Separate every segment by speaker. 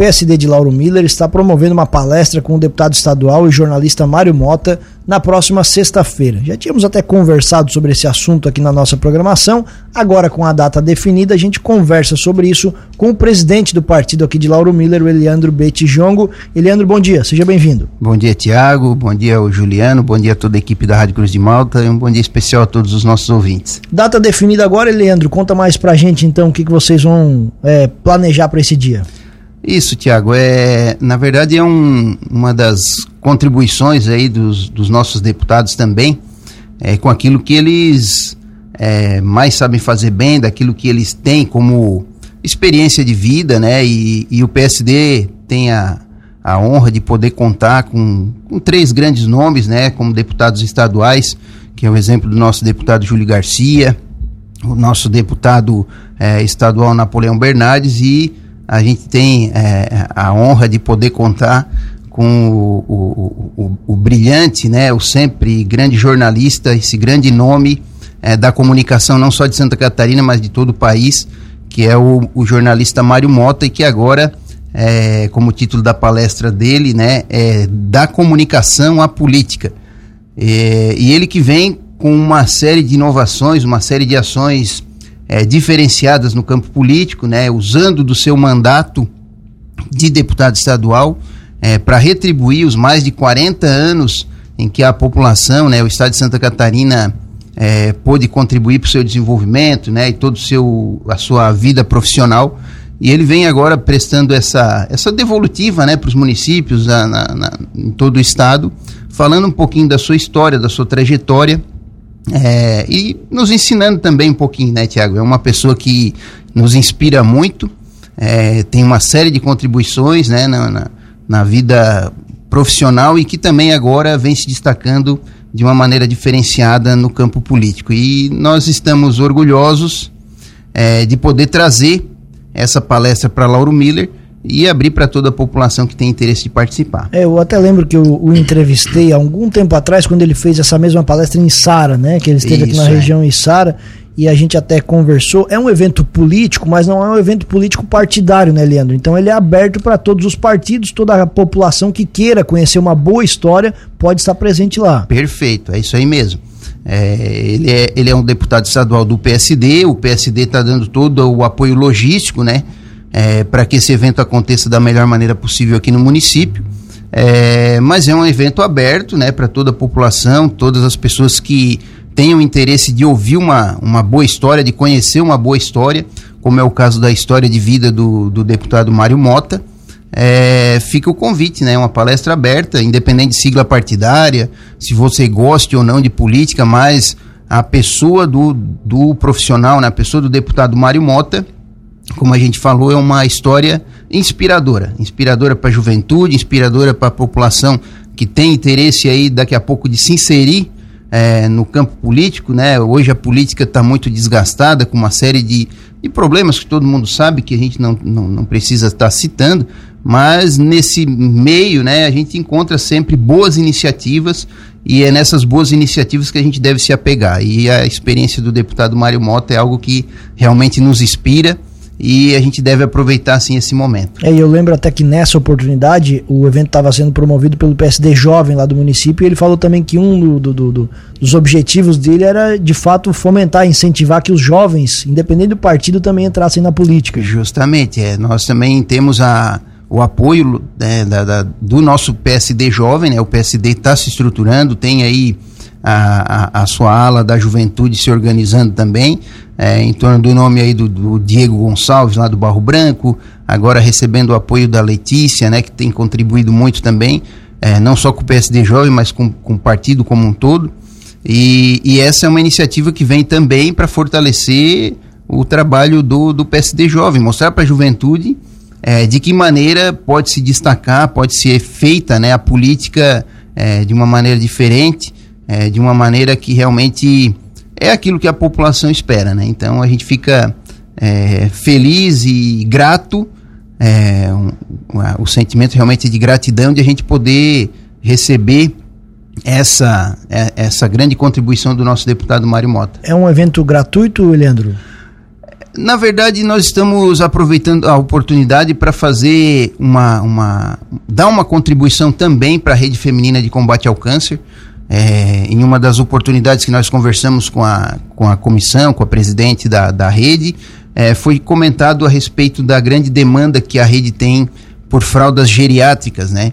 Speaker 1: PSD de Lauro Miller está promovendo uma palestra com o deputado estadual e jornalista Mário Mota na próxima sexta-feira. Já tínhamos até conversado sobre esse assunto aqui na nossa programação. Agora, com a data definida, a gente conversa sobre isso com o presidente do partido aqui de Lauro Miller, o Eliandro Betijongo. Eliandro, bom dia, seja bem-vindo.
Speaker 2: Bom dia, Tiago. Bom dia ao Juliano. Bom dia a toda a equipe da Rádio Cruz de Malta. E um bom dia especial a todos os nossos ouvintes.
Speaker 1: Data definida agora, Eliandro. Conta mais pra gente então o que, que vocês vão é, planejar para esse dia.
Speaker 2: Isso, Tiago, é, na verdade é um, uma das contribuições aí dos, dos nossos deputados também, é, com aquilo que eles é, mais sabem fazer bem, daquilo que eles têm como experiência de vida, né? E, e o PSD tem a, a honra de poder contar com, com três grandes nomes, né? Como deputados estaduais, que é o exemplo do nosso deputado Júlio Garcia, o nosso deputado é, estadual Napoleão Bernardes e a gente tem é, a honra de poder contar com o, o, o, o, brilhante, né, o sempre grande jornalista, esse grande nome é, da comunicação, não só de Santa Catarina, mas de todo o país, que é o, jornalista Mário Mota, e que agora, é, como título da palestra dele, né, é da comunicação à política. É, e ele que vem com uma série de inovações, uma série de ações é, diferenciadas no campo político, né, usando do seu mandato de deputado estadual é, para retribuir os mais de 40 anos em que a população, né, o estado de Santa Catarina é, pôde contribuir para o seu desenvolvimento, né, e todo seu a sua vida profissional. E ele vem agora prestando essa essa devolutiva, né, para os municípios na, na, em todo o estado, falando um pouquinho da sua história, da sua trajetória é, e nos ensinando também um pouquinho, né, Tiago? É uma pessoa que nos inspira muito, é, tem uma série de contribuições né, na, na, na, vida profissional e que também agora vem se destacando de uma maneira diferenciada no campo político. E nós estamos orgulhosos é, de poder trazer essa palestra para Lauro Miller e abrir para toda a população que tem interesse de participar.
Speaker 1: É, eu até lembro que eu o entrevistei há algum tempo atrás, quando ele fez essa mesma palestra em Sara, né? Que ele esteve Isso, aqui na é. região em Sara e a gente até conversou. É um evento político, mas não é um evento político partidário, né, Leandro? Então ele é aberto para todos os partidos, toda a população que queira conhecer uma boa história pode estar presente lá.
Speaker 2: Perfeito, é isso aí mesmo. É, ele, é, ele é um deputado estadual do PSD, o PSD está dando todo o apoio logístico, né? É, para que esse evento aconteça da melhor maneira possível aqui no município. É, mas é um evento aberto né, para toda a população, todas as pessoas que tenham interesse de ouvir uma, uma boa história, de conhecer uma boa história, como é o caso da história de vida do, do deputado Mário Mota. É, fica o convite, né? Uma palestra aberta, independente de sigla partidária, se você goste ou não de política, mas a pessoa do, do profissional, né? a pessoa do deputado Mário Mota, como a gente falou, é uma história inspiradora, inspiradora para a juventude, inspiradora para a população que tem interesse aí daqui a pouco de se inserir é, no campo político, né? Hoje a política está muito desgastada com uma série de, de problemas que todo mundo sabe que a gente não, não, não precisa estar tá citando, mas nesse meio, né, a gente encontra sempre boas iniciativas e é nessas boas iniciativas que a gente deve se apegar. E a experiência do deputado Mário Mota é algo que realmente nos inspira e a gente deve aproveitar assim esse momento.
Speaker 1: É, eu lembro até que nessa oportunidade o evento estava sendo promovido pelo PSD Jovem lá do município e ele falou também que um do, do, do, dos objetivos dele era de fato fomentar, incentivar que os jovens, independente do partido, também entrassem na política.
Speaker 2: Justamente, é, nós também temos a, o apoio né, da, da, do nosso PSD Jovem, né, o PSD está se estruturando, tem aí a, a, sua ala da juventude se organizando também, é, em torno do nome aí do, do, Diego Gonçalves, lá do Barro Branco, agora recebendo o apoio da Letícia, né, que tem contribuído muito também, é, não só com o PSD Jovem, mas com, com o partido como um todo. E, e essa é uma iniciativa que vem também para fortalecer o trabalho do, do PSD Jovem, mostrar para a juventude é, de que maneira pode se destacar, pode ser feita né, a política é, de uma maneira diferente é, de uma maneira que realmente é aquilo que a população espera, né? Então a gente fica é, feliz e grato, é, um, o sentimento realmente de gratidão de a gente poder receber essa, é, essa grande contribuição do nosso deputado Mário Mota.
Speaker 1: É um evento gratuito, Leandro?
Speaker 2: Na verdade, nós estamos aproveitando a oportunidade para fazer uma, uma. dar uma contribuição também para a rede feminina de combate ao câncer. É, em uma das oportunidades que nós conversamos com a, com a comissão, com a presidente da, da rede, é, foi comentado a respeito da grande demanda que a rede tem por fraldas geriátricas, né?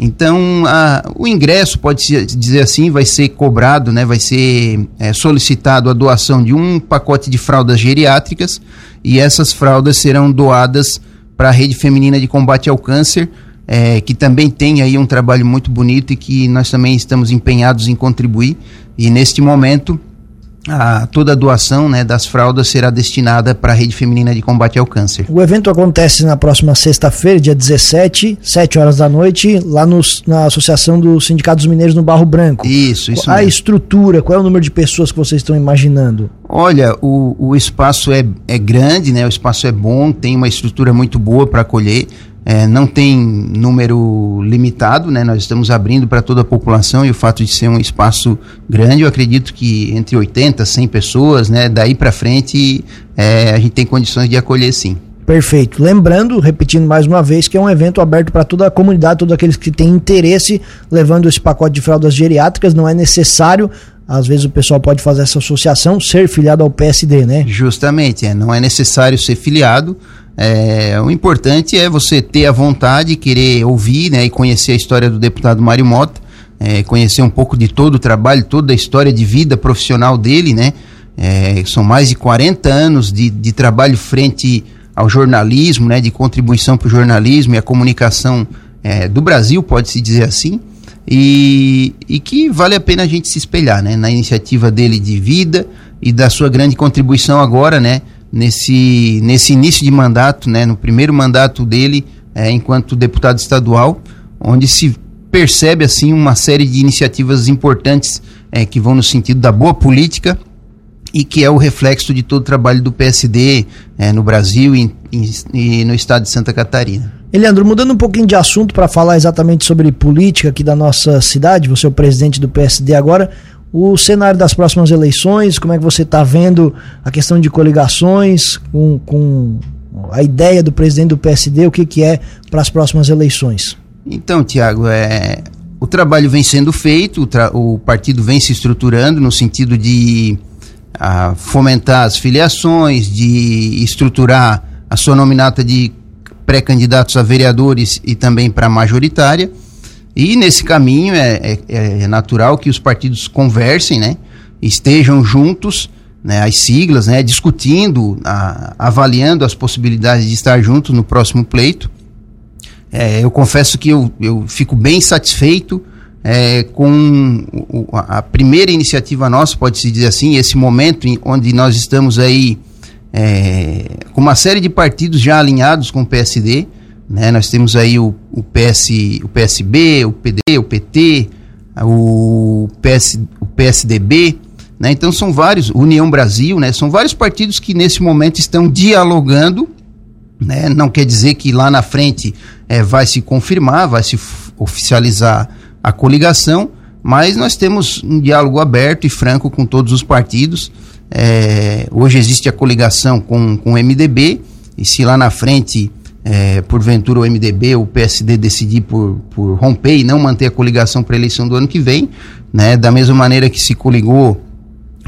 Speaker 2: Então, a, o ingresso, pode -se dizer assim, vai ser cobrado, né, vai ser é, solicitado a doação de um pacote de fraldas geriátricas e essas fraldas serão doadas para a Rede Feminina de Combate ao Câncer, é, que também tem aí um trabalho muito bonito e que nós também estamos empenhados em contribuir. E neste momento, a, toda a doação né, das fraldas será destinada para a Rede Feminina de Combate ao Câncer.
Speaker 1: O evento acontece na próxima sexta-feira, dia 17, 7 horas da noite, lá no, na Associação dos Sindicatos Mineiros no Barro Branco.
Speaker 2: Isso, isso.
Speaker 1: A mesmo. estrutura, qual é o número de pessoas que vocês estão imaginando?
Speaker 2: Olha, o, o espaço é, é grande, né? O espaço é bom, tem uma estrutura muito boa para acolher. É, não tem número limitado, né? Nós estamos abrindo para toda a população e o fato de ser um espaço grande, eu acredito que entre 80, 100 pessoas, né? Daí para frente é, a gente tem condições de acolher sim.
Speaker 1: Perfeito. Lembrando, repetindo mais uma vez, que é um evento aberto para toda a comunidade, todos aqueles que têm interesse, levando esse pacote de fraldas geriátricas, não é necessário às vezes o pessoal pode fazer essa associação, ser filiado ao PSD, né?
Speaker 2: Justamente, é, não é necessário ser filiado, é, o importante é você ter a vontade, querer ouvir né, e conhecer a história do deputado Mário Mota, é, conhecer um pouco de todo o trabalho, toda a história de vida profissional dele, né? É, são mais de 40 anos de, de trabalho frente ao jornalismo, né, de contribuição para o jornalismo e a comunicação é, do Brasil, pode-se dizer assim, e, e que vale a pena a gente se espelhar né, na iniciativa dele de vida e da sua grande contribuição agora, né? nesse, nesse início de mandato, né, no primeiro mandato dele é, enquanto deputado estadual, onde se percebe assim uma série de iniciativas importantes é, que vão no sentido da boa política e que é o reflexo de todo o trabalho do PSD é, no Brasil e, e, e, no estado de Santa Catarina.
Speaker 1: Eliandro, mudando um pouquinho de assunto para falar exatamente sobre política aqui da nossa cidade, você é o presidente do PSD agora o cenário das próximas eleições, como é que você está vendo a questão de coligações com, com a ideia do presidente do PSD, o que, que é para as próximas eleições?
Speaker 2: Então, Tiago, é, o trabalho vem sendo feito, o, o, partido vem se estruturando no sentido de a, fomentar as filiações, de estruturar a sua nominata de pré-candidatos a vereadores e também para majoritária. E nesse caminho é, é, é natural que os partidos conversem, né? Estejam juntos, né? As siglas, né? Discutindo, a, avaliando as possibilidades de estar juntos no próximo pleito. É, eu confesso que eu, eu fico bem satisfeito é, com a primeira iniciativa nossa, pode-se dizer assim, esse momento em, onde nós estamos aí é, com uma série de partidos já alinhados com o PSD, né? Nós temos aí o, o, PS, o PSB, o PD, o PT, o, PS, o PSDB, né? Então são vários, União Brasil, né? São vários partidos que nesse momento estão dialogando, né? Não quer dizer que lá na frente é, vai se confirmar, vai se oficializar a coligação, mas nós temos um diálogo aberto e franco com todos os partidos. É, hoje existe a coligação com, com o MDB, e se lá na frente é, porventura o MDB, o PSD decidir por, por romper e não manter a coligação para a eleição do ano que vem, né? Da mesma maneira que se coligou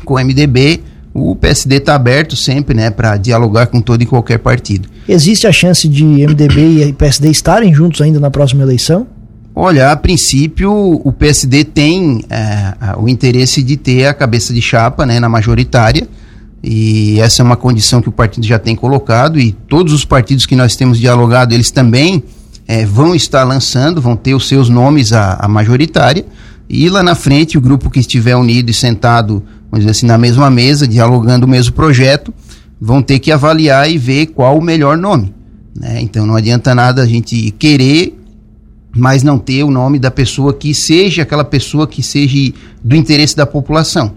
Speaker 2: com o MDB, o PSD está aberto sempre, né, para dialogar com todo e qualquer partido.
Speaker 1: Existe a chance de MDB e PSD estarem juntos ainda na próxima eleição?
Speaker 2: Olha, a princípio o PSD tem é, o interesse de ter a cabeça de chapa, né, na majoritária. E essa é uma condição que o partido já tem colocado e todos os partidos que nós temos dialogado, eles também é, vão estar lançando, vão ter os seus nomes à, majoritária. E lá na frente, o grupo que estiver unido e sentado, vamos dizer assim, na mesma mesa, dialogando o mesmo projeto, vão ter que avaliar e ver qual o melhor nome. Né? Então não adianta nada a gente querer, mas não ter o nome da pessoa que seja aquela pessoa que seja do interesse da população.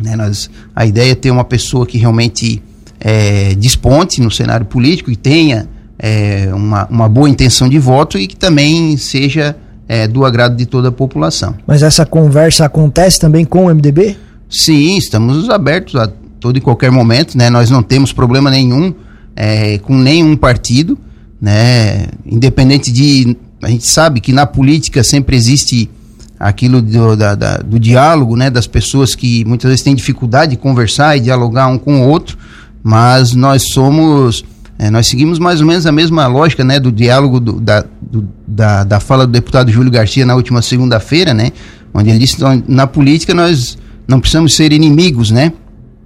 Speaker 2: Né? Nós, a ideia é ter uma pessoa que realmente é, desponte no cenário político e tenha é, uma, uma boa intenção de voto e que também seja é, do agrado de toda a população.
Speaker 1: Mas essa conversa acontece também com o MDB?
Speaker 2: Sim, estamos abertos a todo e qualquer momento, né? Nós não temos problema nenhum é, com nenhum partido, né? Independente de a gente sabe que na política sempre existe aquilo do, da, da, do diálogo, né? Das pessoas que muitas vezes têm dificuldade de conversar e dialogar um com o outro, mas nós somos é, nós seguimos mais ou menos a mesma lógica né, do diálogo do, da, do, da, da fala do deputado Júlio Garcia na última segunda-feira, né, onde ele disse na política nós não precisamos ser inimigos, né?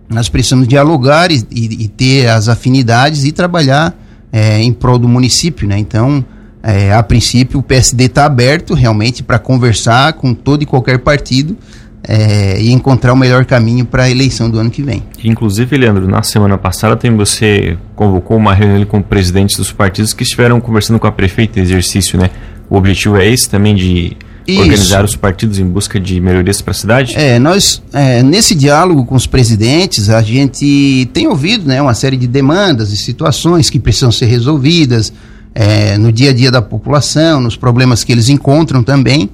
Speaker 2: Nós precisamos dialogar e, e, e ter as afinidades e trabalhar é, em prol do município, né? Então, é, a princípio, o PSD está aberto realmente para conversar com todo e qualquer partido é, e encontrar o melhor caminho para a eleição do ano que vem.
Speaker 3: Inclusive, Leandro, na semana passada tem você convocou uma reunião com presidentes dos partidos que estiveram conversando com a prefeita em exercício, né? O objetivo é esse também de isso. organizar os partidos em busca de melhorias para a cidade?
Speaker 2: É, nós, é, nesse diálogo com os presidentes, a gente tem ouvido né, uma série de demandas e situações que precisam ser resolvidas é, no dia a dia da população, nos problemas que eles encontram também.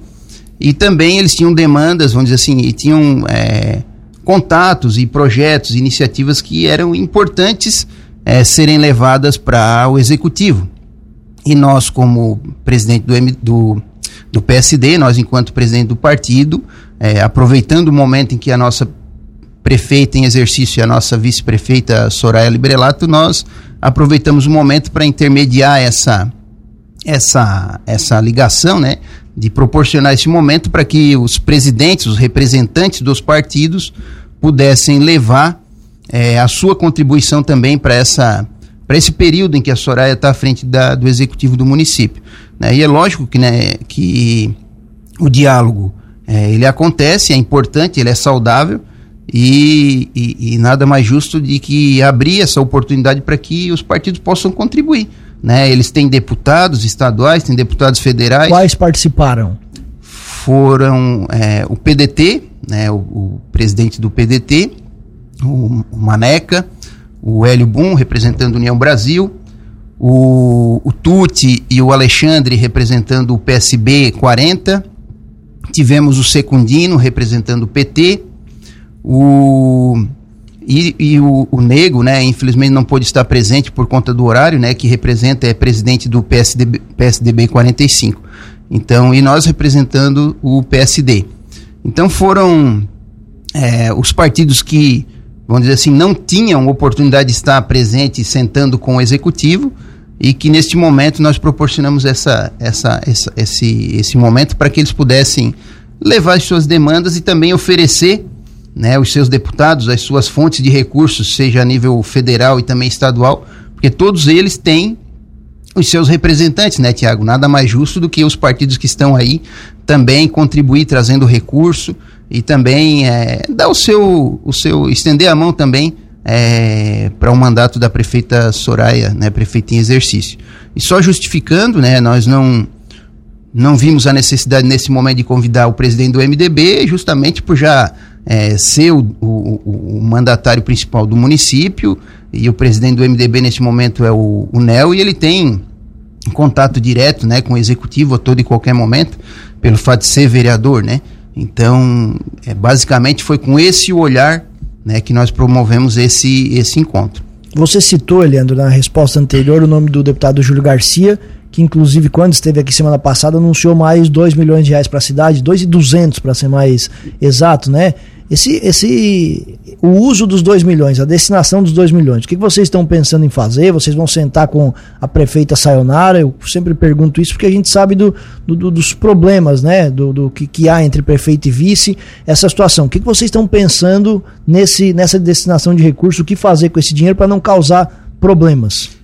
Speaker 2: E também eles tinham demandas, vamos dizer assim, e tinham é, contatos e projetos, iniciativas que eram importantes é, serem levadas para o executivo. E nós, como presidente do, do do PSD, nós enquanto presidente do partido, é, aproveitando o momento em que a nossa prefeita em exercício e a nossa vice-prefeita Soraya Librelato, nós aproveitamos o momento para intermediar essa, essa, essa ligação, né, de proporcionar esse momento para que os presidentes, os representantes dos partidos pudessem levar é, a sua contribuição também para essa para esse período em que a Soraya está à frente da, do executivo do município. Né? E é lógico que, né, que o diálogo é, ele acontece, é importante, ele é saudável e, e, e, nada mais justo de que abrir essa oportunidade para que os partidos possam contribuir. Né? Eles têm deputados estaduais, têm deputados federais.
Speaker 1: Quais participaram?
Speaker 2: Foram é, o PDT, né, o, o, presidente do PDT, o, o Maneca, o Hélio Bum, representando a União Brasil, o, o Tuti e o Alexandre representando o PSB 40, tivemos o Secundino representando o PT, o e, e o, o, Nego, né, infelizmente não pôde estar presente por conta do horário, né, que representa, é presidente do PSDB, PSDB 45. Então, e nós representando o PSD. Então foram é, os partidos que, vamos dizer assim, não tinham oportunidade de estar presente sentando com o executivo, e que neste momento nós proporcionamos essa, essa, essa esse, esse momento para que eles pudessem levar as suas demandas e também oferecer né, os seus deputados, as suas fontes de recursos, seja a nível federal e também estadual, porque todos eles têm os seus representantes, né, Tiago? Nada mais justo do que os partidos que estão aí também contribuir trazendo recurso e também é, dar o seu, o seu, estender a mão também é, para o um mandato da prefeita Soraya, né, prefeita em exercício. E só justificando, né, nós não não vimos a necessidade nesse momento de convidar o presidente do MDB, justamente por já é, ser o, o, o, mandatário principal do município, e o presidente do MDB nesse momento é o, o Nel, e ele tem contato direto né, com o executivo a todo e qualquer momento, pelo fato de ser vereador, né? Então, é, basicamente foi com esse olhar né, que nós promovemos esse, esse encontro.
Speaker 1: Você citou, Leandro, na resposta anterior, o nome do deputado Júlio Garcia, que inclusive quando esteve aqui semana passada anunciou mais 2 milhões de reais para a cidade, 2,200 para ser mais exato, né? Esse, esse, o uso dos 2 milhões, a destinação dos 2 milhões, o que vocês estão pensando em fazer? Vocês vão sentar com a prefeita Sayonara? Eu sempre pergunto isso porque a gente sabe do, do dos problemas, né? Do, do que, que, há entre prefeito e vice, essa situação. O que, que vocês estão pensando nesse, nessa destinação de recursos? O que fazer com esse dinheiro para não causar problemas?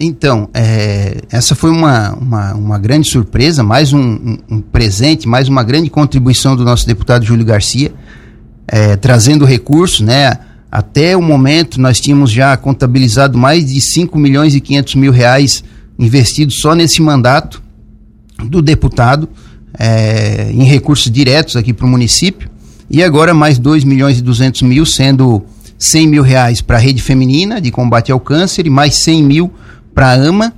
Speaker 2: Então, é, essa foi uma, uma, uma, grande surpresa, mais um, um, um presente, mais uma grande contribuição do nosso deputado Júlio Garcia é, trazendo recursos, né? Até o momento nós tínhamos já contabilizado mais de 5 milhões e 500 mil reais investidos só nesse mandato do deputado é, em recursos diretos aqui para o município e agora mais 2 milhões e 200 mil, sendo 100 mil reais para a rede feminina de combate ao câncer e mais 100 mil para a AMA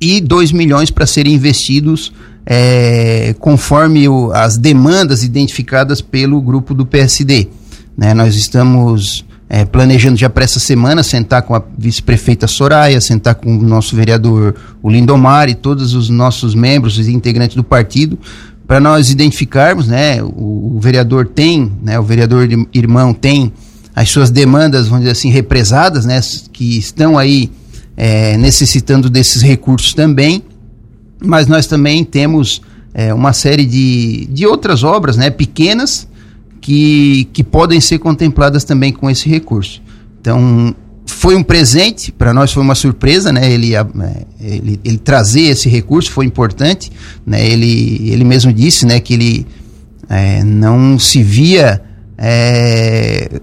Speaker 2: e 2 milhões para serem investidos é, conforme o, as demandas identificadas pelo grupo do PSD. Né? Nós estamos é, planejando já para essa semana sentar com a vice-prefeita Soraya, sentar com o nosso vereador o Lindomar e todos os nossos membros e integrantes do partido para nós identificarmos, né, o, o, vereador tem, né, o vereador irmão tem as suas demandas, vamos dizer assim, represadas, né, que estão aí é, necessitando desses recursos também, mas nós também temos é, uma série de, de outras obras, né, pequenas, que, que podem ser contempladas também com esse recurso. Então, foi um presente, para nós foi uma surpresa, né? Ele, é, ele, ele, trazer esse recurso foi importante, né? Ele, ele mesmo disse, né, que ele é, não se via é,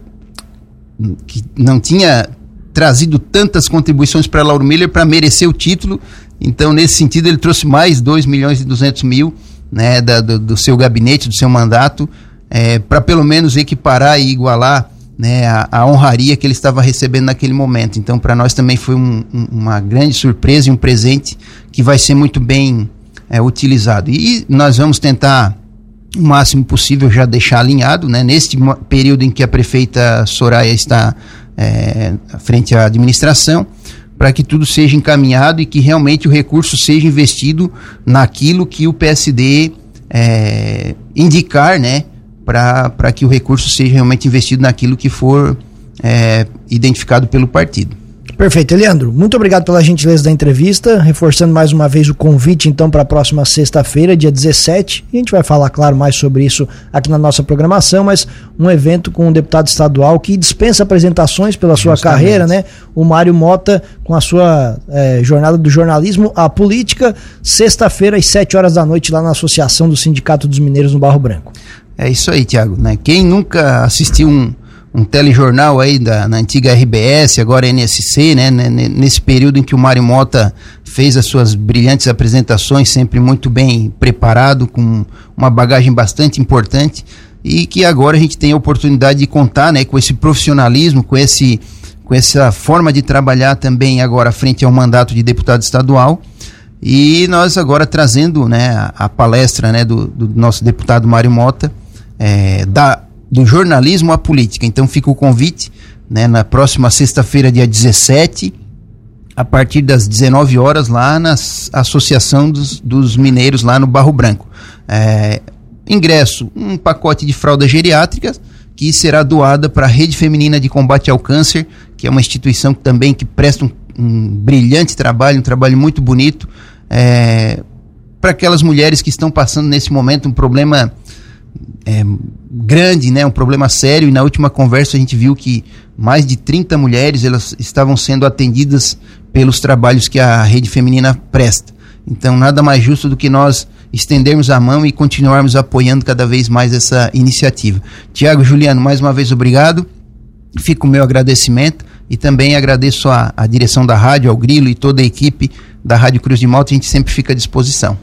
Speaker 2: que não tinha trazido tantas contribuições para Lauro Miller para merecer o título. Então, nesse sentido, ele trouxe mais 2 milhões e 200 mil né, da, do, do seu gabinete, do seu mandato, é, para pelo menos equiparar e igualar né, a, a, honraria que ele estava recebendo naquele momento. Então, para nós também foi um, um, uma grande surpresa e um presente que vai ser muito bem é, utilizado. E nós vamos tentar o máximo possível já deixar alinhado, né, neste período em que a prefeita Soraya está é, frente à administração, para que tudo seja encaminhado e que realmente o recurso seja investido naquilo que o PSD é, indicar, né, para que o recurso seja realmente investido naquilo que for é, identificado pelo partido.
Speaker 1: Perfeito, Leandro. Muito obrigado pela gentileza da entrevista, reforçando mais uma vez o convite então para a próxima sexta-feira, dia 17. E a gente vai falar, claro, mais sobre isso aqui na nossa programação, mas um evento com um deputado estadual que dispensa apresentações pela sua Justamente. carreira, né? O Mário Mota com a sua é, jornada do jornalismo à política, sexta-feira às 7 horas da noite lá na Associação do Sindicato dos Mineiros no Barro Branco.
Speaker 2: É isso aí, Tiago. Né? Quem nunca assistiu um, um telejornal aí da, na antiga RBS, agora NSC, né? Nesse período em que o Mário Mota fez as suas brilhantes apresentações, sempre muito bem preparado, com uma bagagem bastante importante, e que agora a gente tem a oportunidade de contar né, com esse profissionalismo, com, esse, com essa forma de trabalhar também agora frente ao mandato de deputado estadual e nós agora trazendo né, a, a palestra né, do, do, nosso deputado Mário Mota, é, da, do jornalismo à política. Então fica o convite né, na próxima sexta-feira, dia 17, a partir das 19 horas, lá na Associação dos, dos Mineiros, lá no Barro Branco. É, ingresso, um pacote de fralda geriátrica que será doada para a Rede Feminina de Combate ao Câncer, que é uma instituição também que presta um, um brilhante trabalho, um trabalho muito bonito é, para aquelas mulheres que estão passando nesse momento um problema é, grande, né, um problema sério. E na última conversa a gente viu que mais de 30 mulheres elas estavam sendo atendidas pelos trabalhos que a rede feminina presta. Então, nada mais justo do que nós estendermos a mão e continuarmos apoiando cada vez mais essa iniciativa. Tiago Juliano, mais uma vez obrigado. Fica o meu agradecimento e também agradeço a, a direção da rádio, ao Grilo e toda a equipe da Rádio Cruz de Malta, a gente sempre fica à disposição.